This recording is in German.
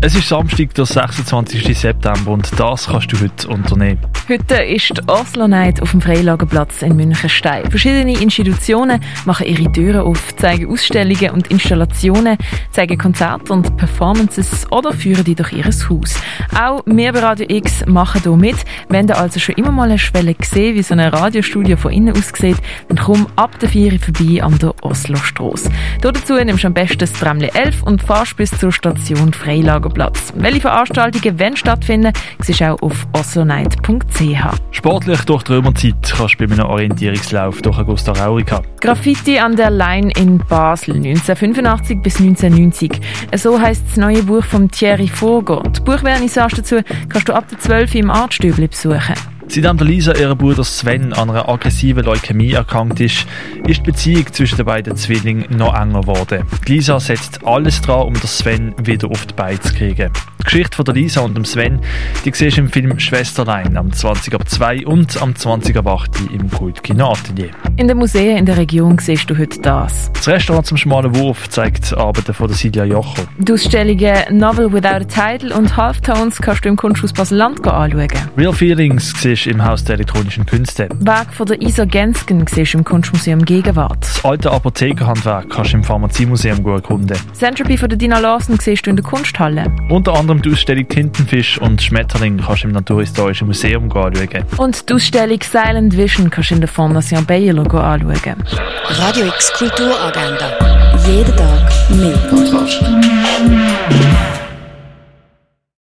Es ist Samstag, der 26. September und das kannst du heute unternehmen. Heute ist die Oslo Night auf dem Freilagerplatz in Münchenstein. Verschiedene Institutionen machen ihre Türen auf, zeigen Ausstellungen und Installationen, zeigen Konzerte und Performances oder führen die durch ihr Haus. Auch wir bei Radio X machen hier mit. Wenn du also schon immer mal eine Schwelle gesehen, wie so ein Radiostudio von innen aussieht, dann komm ab der 4 vorbei an der Oslo-Strasse. Dazu nimmst du am besten das Tramli 11 und fahrst bis zur Station Freilager Lagerplatz. Welche Veranstaltungen werden stattfinden, siehst du auch auf oslonight.ch. Sportlich durch die Römerzeit kannst du bei einem Orientierungslauf durch Augusta Raurica. Graffiti an der Line in Basel 1985 bis 1990. So heisst das neue Buch von Thierry Vogel. Die Buchvernissage dazu kannst du ab der 12 im Artstübli besuchen. Seitdem Lisa ihrem Bruder Sven an einer aggressiven Leukämie erkrankt ist, ist die Beziehung zwischen den beiden Zwillingen noch enger geworden. Lisa setzt alles dran, um Sven wieder auf die Beine zu kriegen. Die Geschichte von der Lisa und dem Sven, die siehst du im Film Schwesterlein am 20 ab 2 und am 20 ab 8 im Kultkino Atelier. In den Museen in der Region siehst du heute das. Das Restaurant zum Schmalen Wurf zeigt Arbeiten von der Silja Jocho. Die Ausstellungen Novel Without a Title und Halftones kannst du im Kunsthaus Basel-Land anschauen. Real Feelings siehst du im Haus der elektronischen Künste. Werk von der Isa Gensken siehst du im Kunstmuseum Gegenwart. Das alte Apothekerhandwerk kannst du im Pharmaziemuseum erkunden. Centropy von der Dina Larsen siehst du in der Kunsthalle. Unter anderem die Ausstellung Tintenfisch und Schmetterling kannst du im Naturhistorischen Museum anschauen. Und die Ausstellung Silent Vision kannst du in der Fondation Baylor anschauen. Radio X Kulturagenda. Jeden Tag mehr.